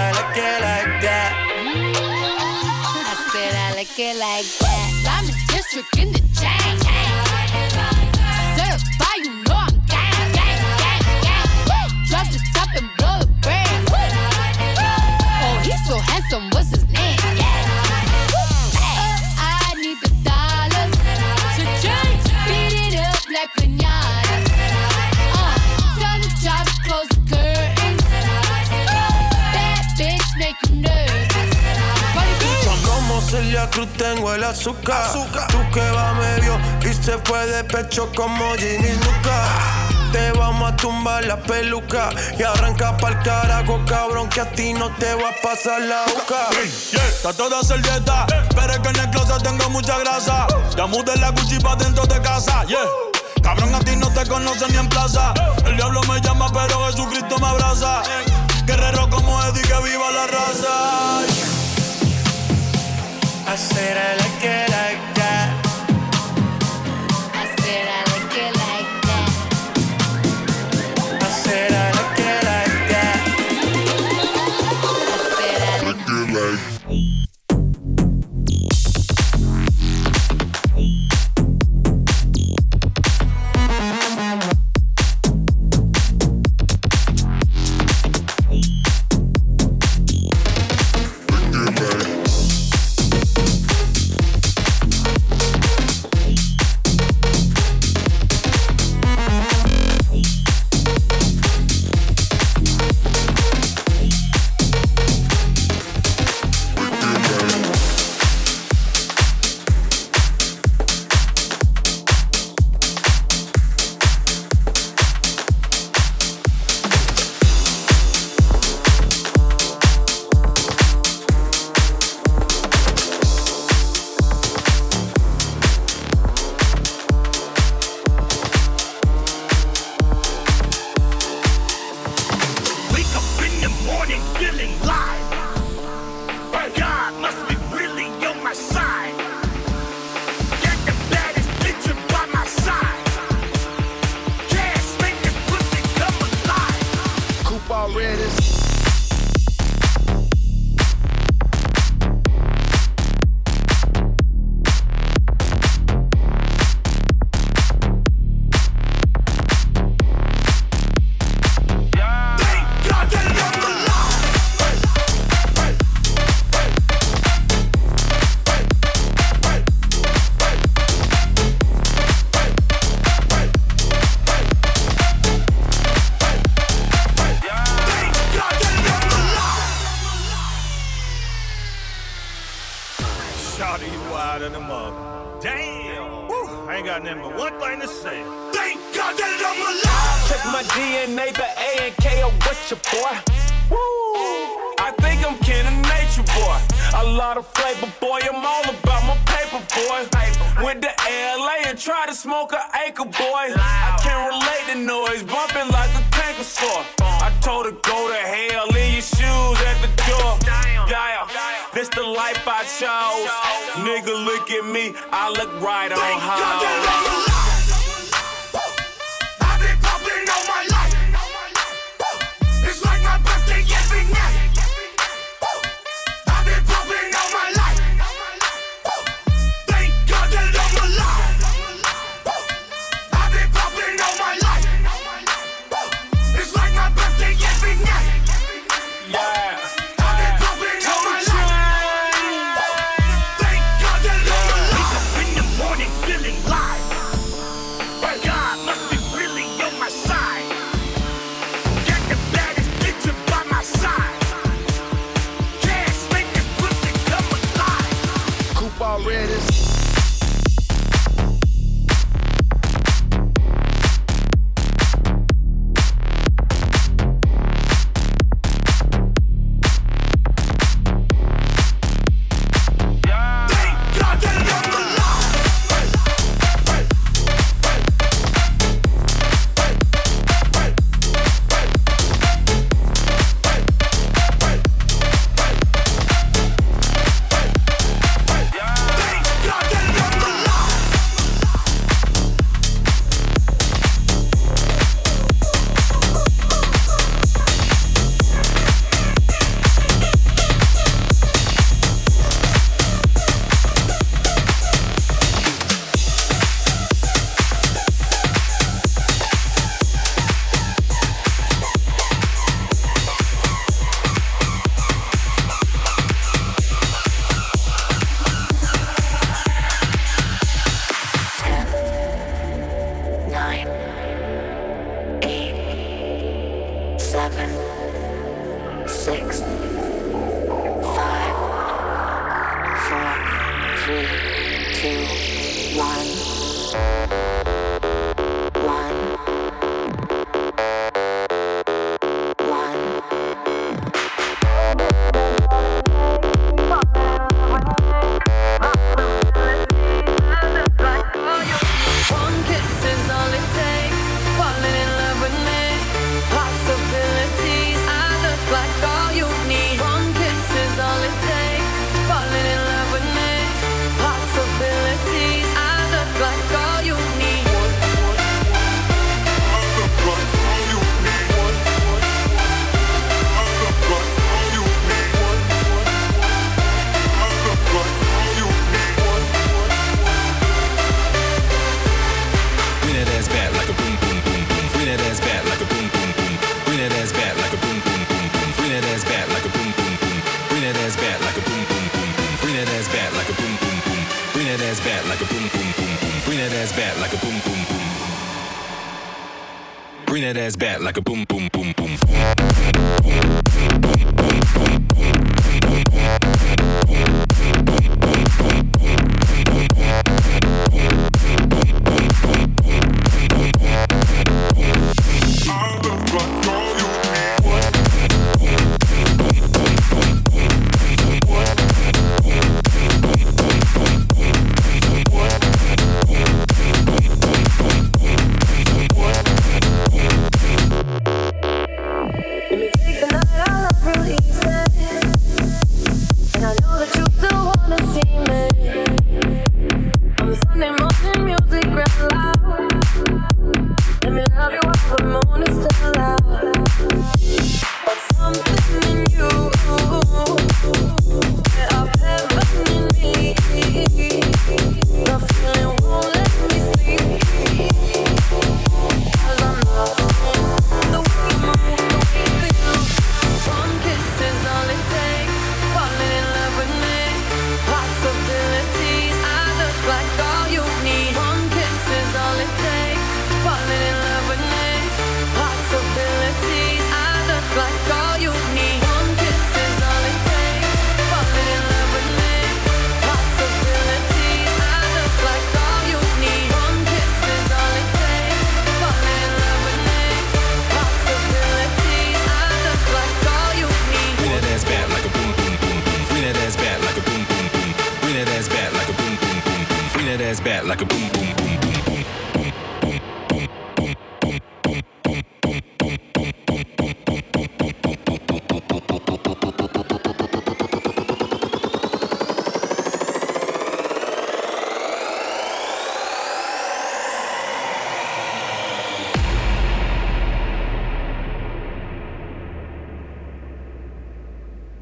I like it like that. I said I like it like that. Diamond district in the chain. You know I'm gang, gang, gang, gang. Top and blow the. Oh, so handsome. What's his Cruz tengo el azúcar. Tú que va medio y se fue de pecho como Ginny Luca. Te vamos a tumbar la peluca y arranca pa'l carajo, cabrón, que a ti no te va a pasar la boca. Yeah, trato de hacer dieta, pero es que en el closet tengo mucha grasa. Ya mudé la cuchipa dentro de casa, yeah. Cabrón, a ti no te conocen ni en plaza. El diablo me llama, pero Jesucristo me abraza. Guerrero como Eddie, que viva la raza. I said I like it like that. I told her go to hell, leave your shoes at the door. Yeah, this the life I chose. Nigga, look at me, I look right on Thank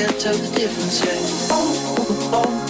Can't tell the difference yet. Oh, oh, oh,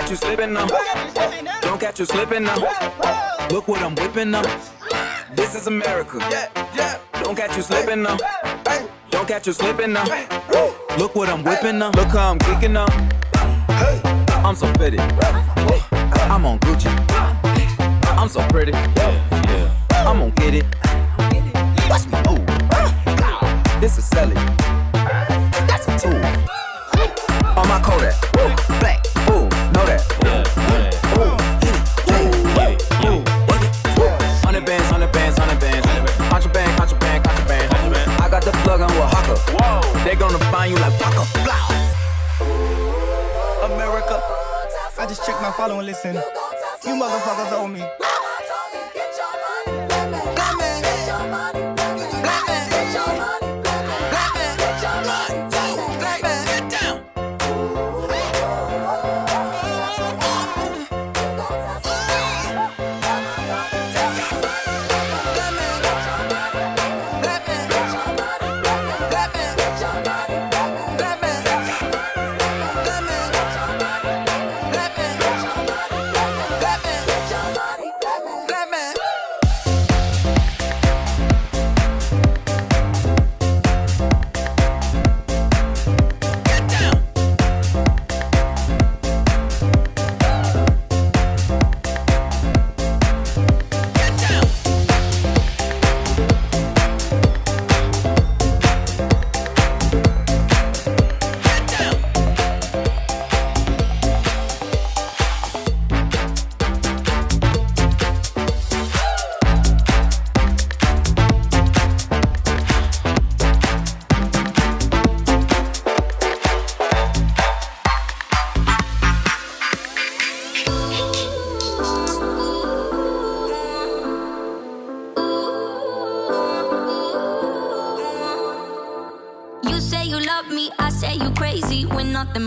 Catch you slipping now. Don't catch you slipping now. Look what I'm whipping now. This is America. Don't catch you slipping now. Don't catch you slipping now. Look what I'm whipping now. Look how I'm kicking now. I'm so fitted. I'm on Gucci. I'm so pretty. I'm gonna get it. Watch me move. This is Sally. That's a tool. On my Kodak. Follow and listen. You motherfuckers owe me.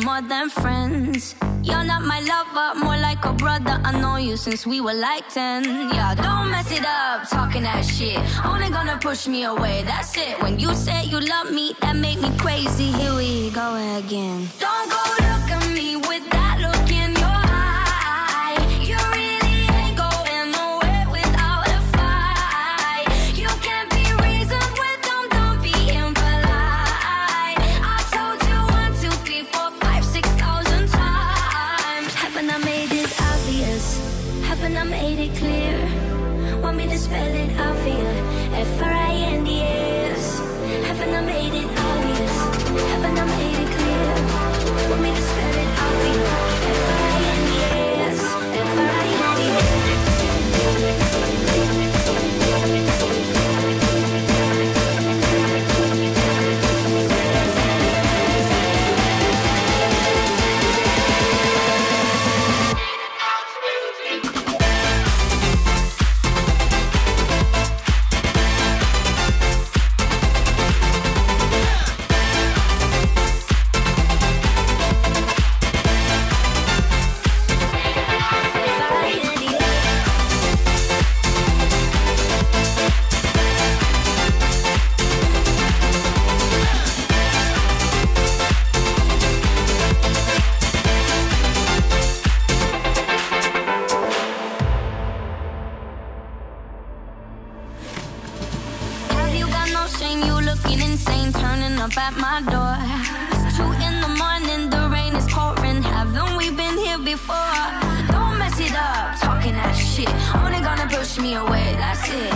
more than friends. You're not my lover, more like a brother. I know you since we were like 10. Yeah, don't mess it up, talking that shit. Only gonna push me away, that's it. When you say you love me, that made me crazy. Here we go again. Don't go push me away, that's it.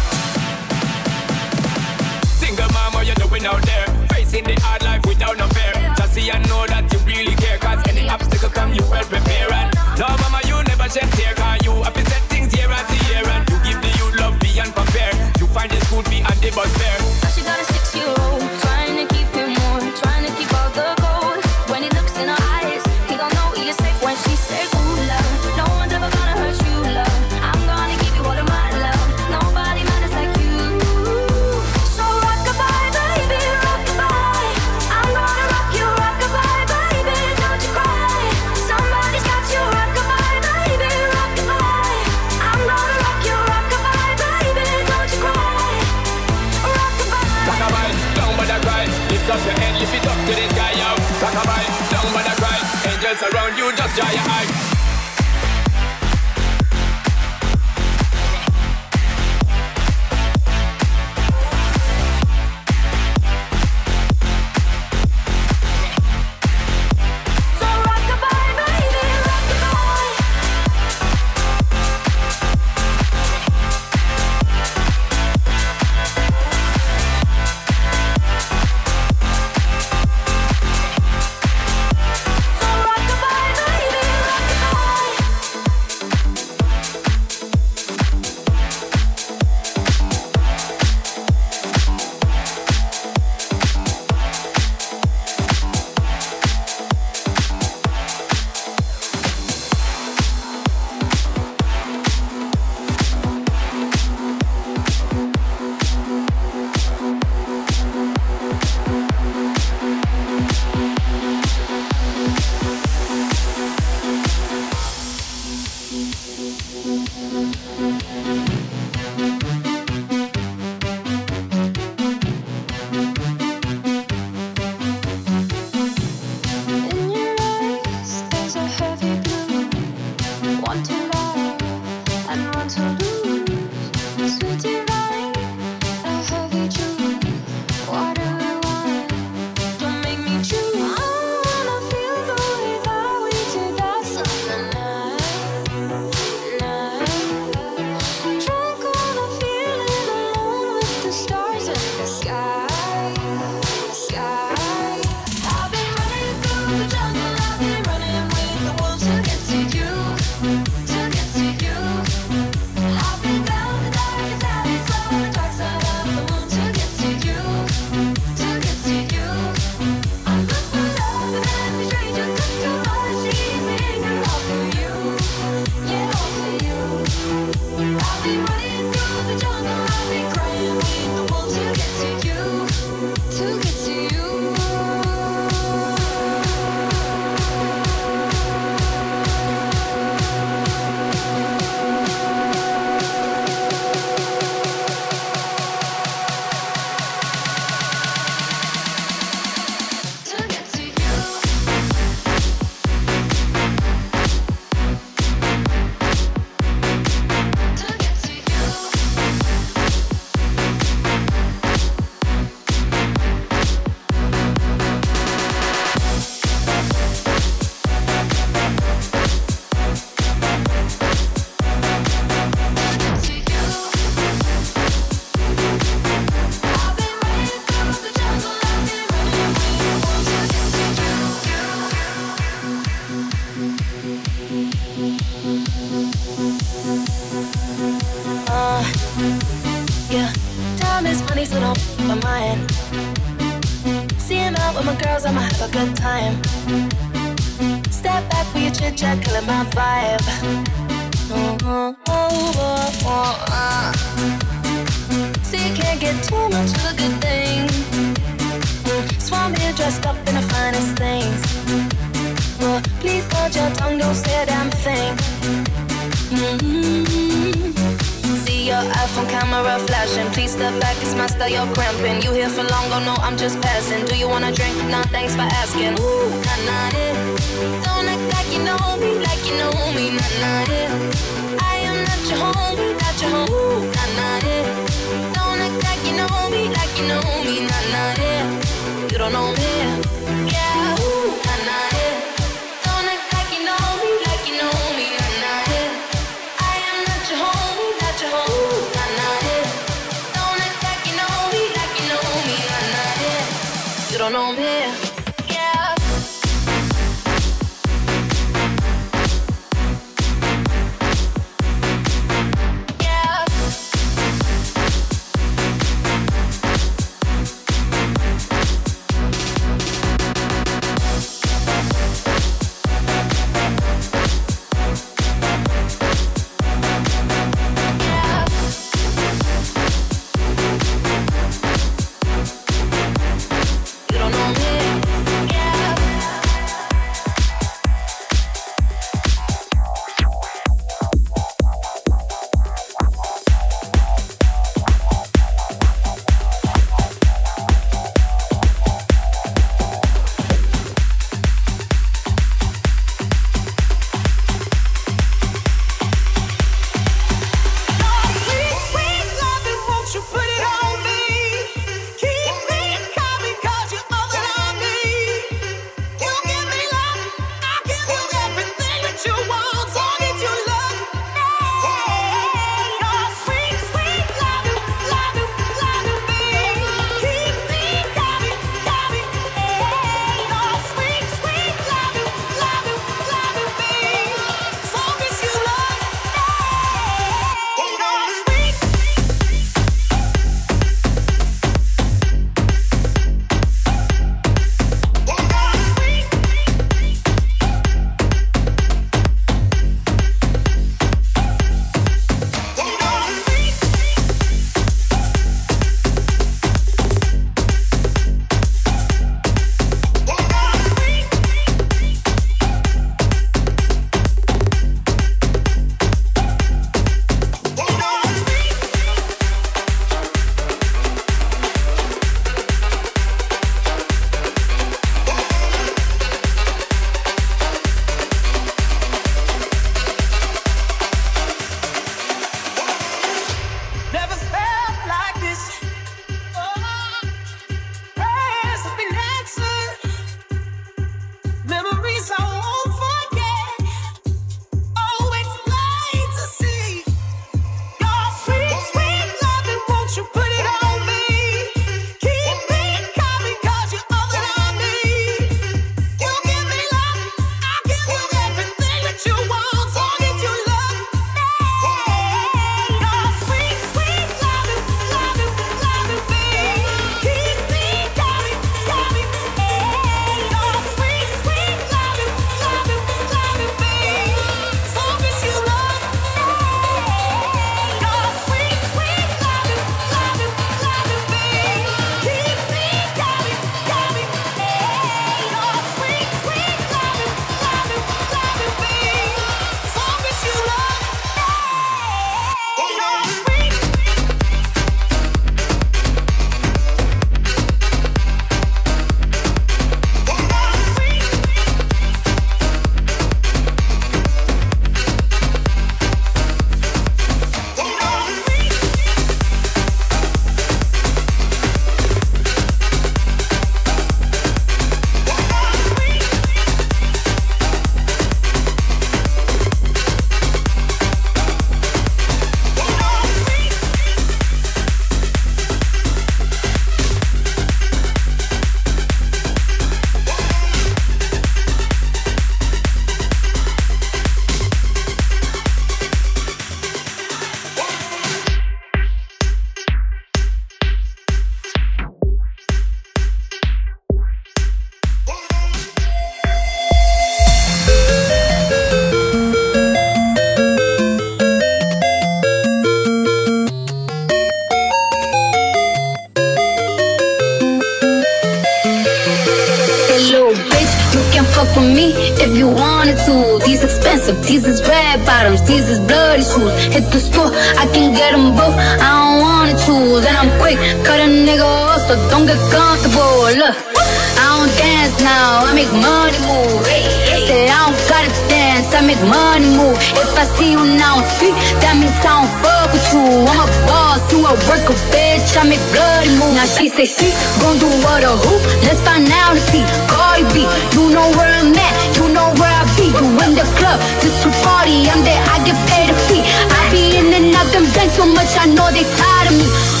see you now on street. That means I don't fuck with you. I'm a boss, you a worker, bitch. I make bloody moves. Now she say she gon' do what a who? Let's find out and see. Cardi B, you know where I'm at, you know where I be. You in the club, just to party. I'm there, I get paid to fee. I be in and out them bands so much, I know they tired of me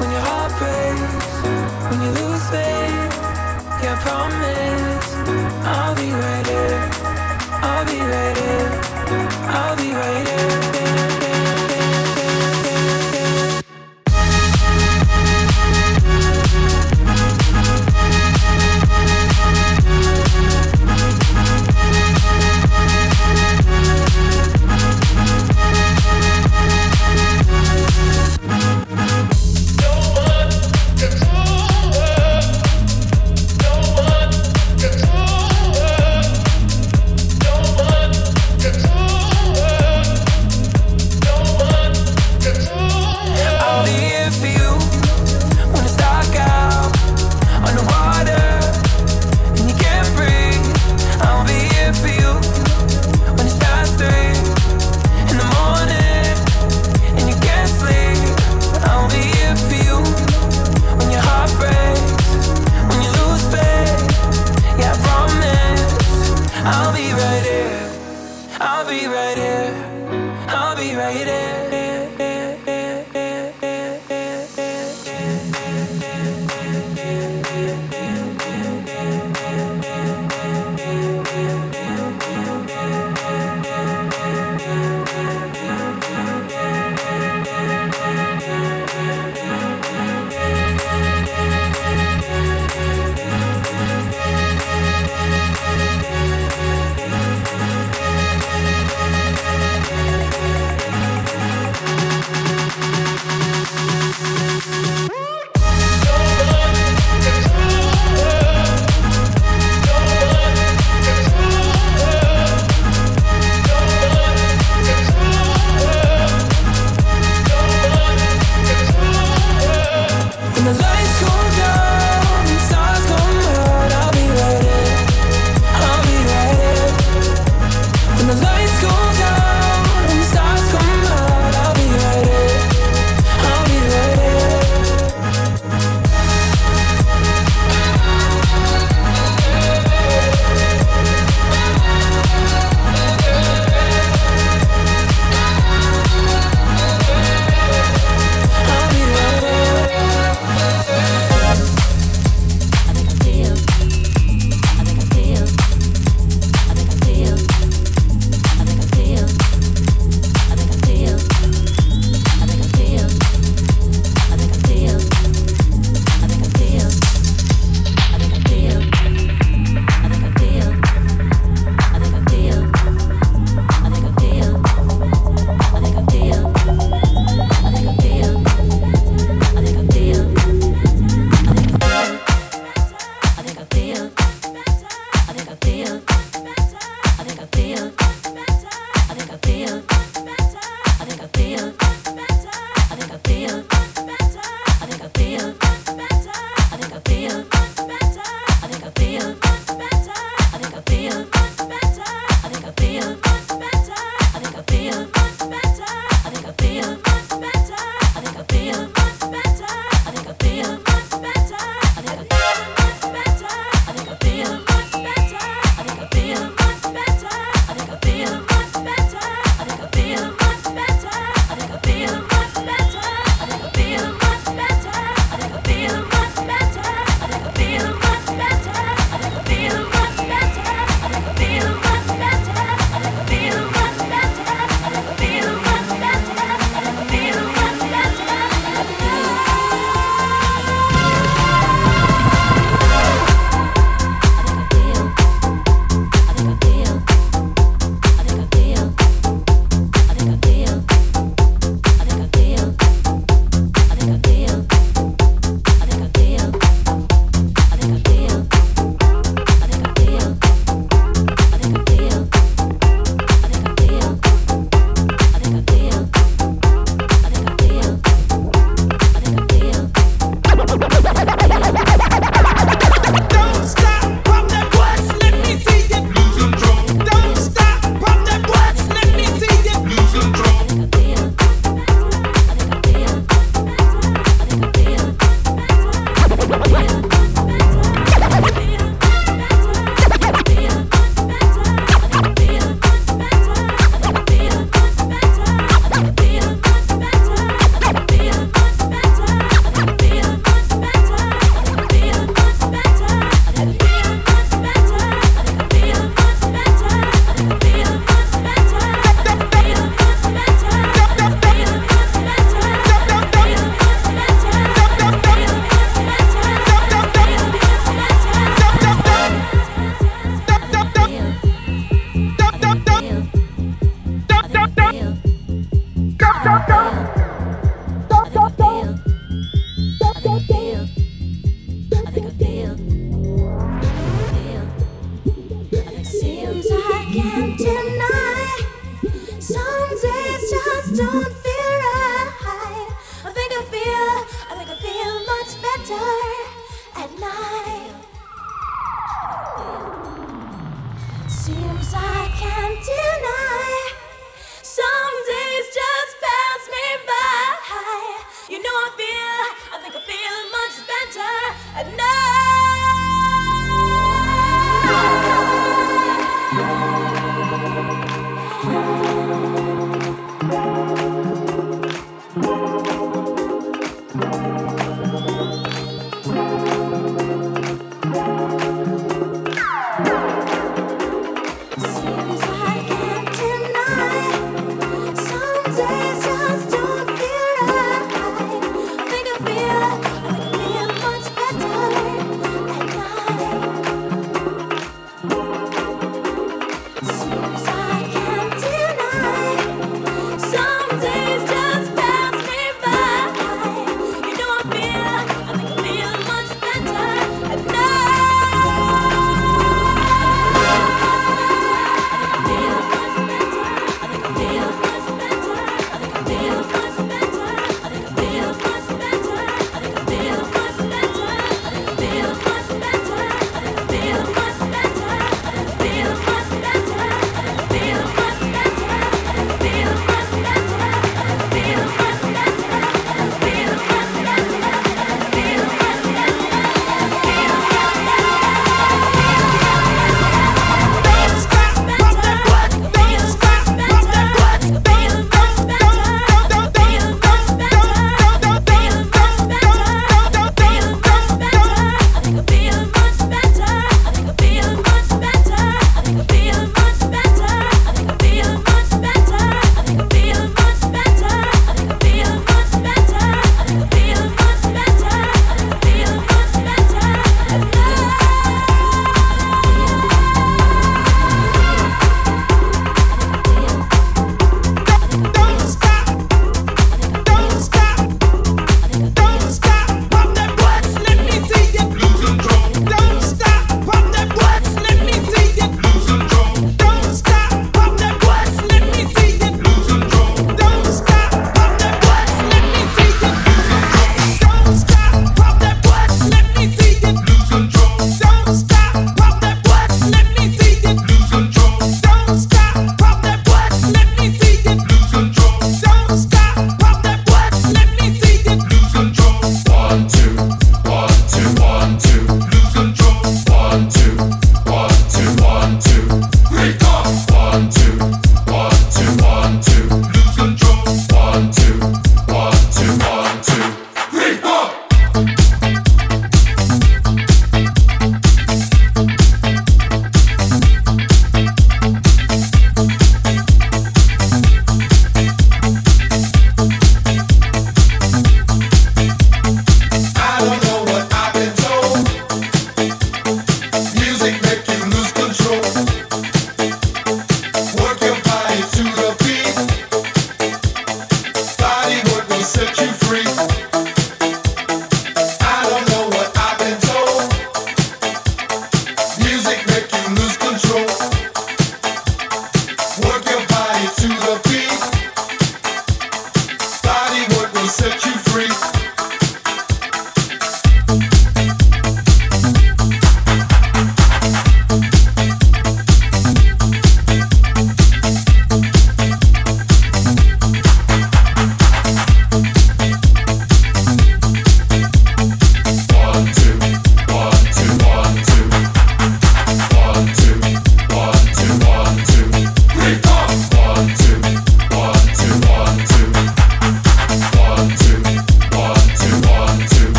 when your heart breaks, when you lose faith. Yeah, I promise I'll be right here. I'll be right here. I'll be right here.